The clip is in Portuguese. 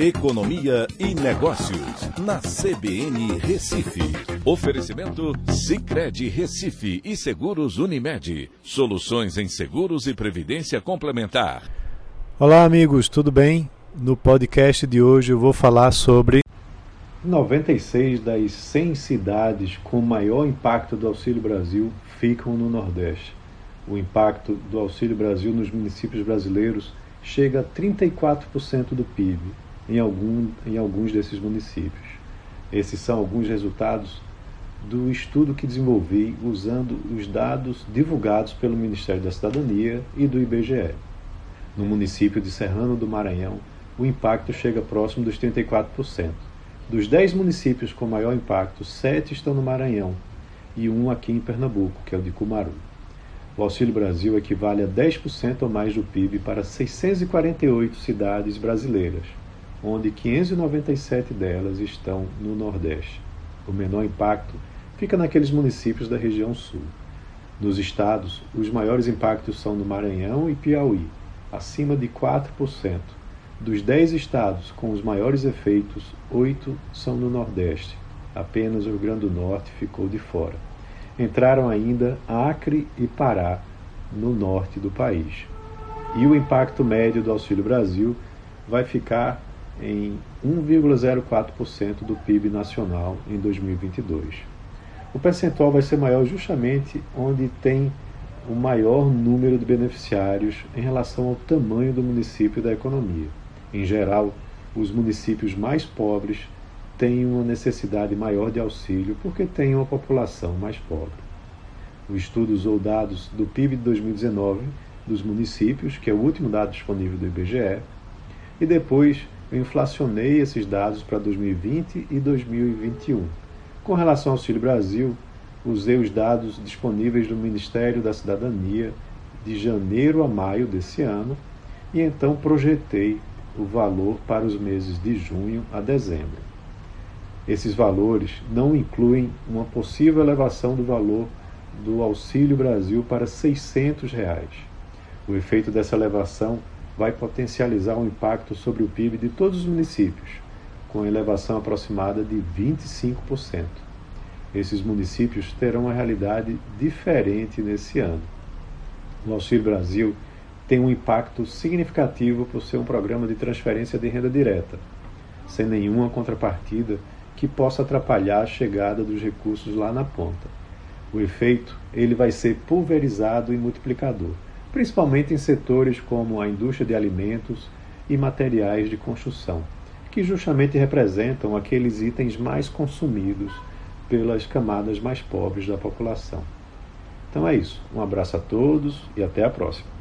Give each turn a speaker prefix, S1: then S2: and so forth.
S1: Economia e Negócios, na CBN Recife. Oferecimento Cicred Recife e Seguros Unimed. Soluções em seguros e previdência complementar.
S2: Olá, amigos, tudo bem? No podcast de hoje eu vou falar sobre 96 das 100 cidades com maior impacto do Auxílio Brasil ficam no Nordeste. O impacto do Auxílio Brasil nos municípios brasileiros chega a 34% do PIB em, algum, em alguns desses municípios. Esses são alguns resultados do estudo que desenvolvi usando os dados divulgados pelo Ministério da Cidadania e do IBGE. No município de Serrano do Maranhão, o impacto chega próximo dos 34%. Dos 10 municípios com maior impacto, 7 estão no Maranhão e um aqui em Pernambuco, que é o de Cumaru. O Auxílio Brasil equivale a 10% ou mais do PIB para 648 cidades brasileiras, onde 597 delas estão no Nordeste. O menor impacto fica naqueles municípios da região Sul. Nos estados, os maiores impactos são no Maranhão e Piauí, acima de 4%. Dos 10 estados com os maiores efeitos, 8 são no Nordeste. Apenas o Rio Grande do Norte ficou de fora. Entraram ainda Acre e Pará, no norte do país. E o impacto médio do Auxílio Brasil vai ficar em 1,04% do PIB nacional em 2022. O percentual vai ser maior justamente onde tem o maior número de beneficiários em relação ao tamanho do município e da economia. Em geral, os municípios mais pobres têm uma necessidade maior de auxílio porque têm uma população mais pobre. O estudo usou dados do PIB de 2019 dos municípios, que é o último dado disponível do IBGE, e depois eu inflacionei esses dados para 2020 e 2021. Com relação ao Auxílio Brasil, usei os dados disponíveis do Ministério da Cidadania de janeiro a maio desse ano e então projetei o valor para os meses de junho a dezembro. Esses valores não incluem uma possível elevação do valor do Auxílio Brasil para 600 reais. O efeito dessa elevação vai potencializar o impacto sobre o PIB de todos os municípios, com elevação aproximada de 25%. Esses municípios terão uma realidade diferente nesse ano. O Auxílio Brasil tem um impacto significativo por ser um programa de transferência de renda direta, sem nenhuma contrapartida que possa atrapalhar a chegada dos recursos lá na ponta. O efeito ele vai ser pulverizado e multiplicador principalmente em setores como a indústria de alimentos e materiais de construção, que justamente representam aqueles itens mais consumidos pelas camadas mais pobres da população. Então é isso. Um abraço a todos e até a próxima.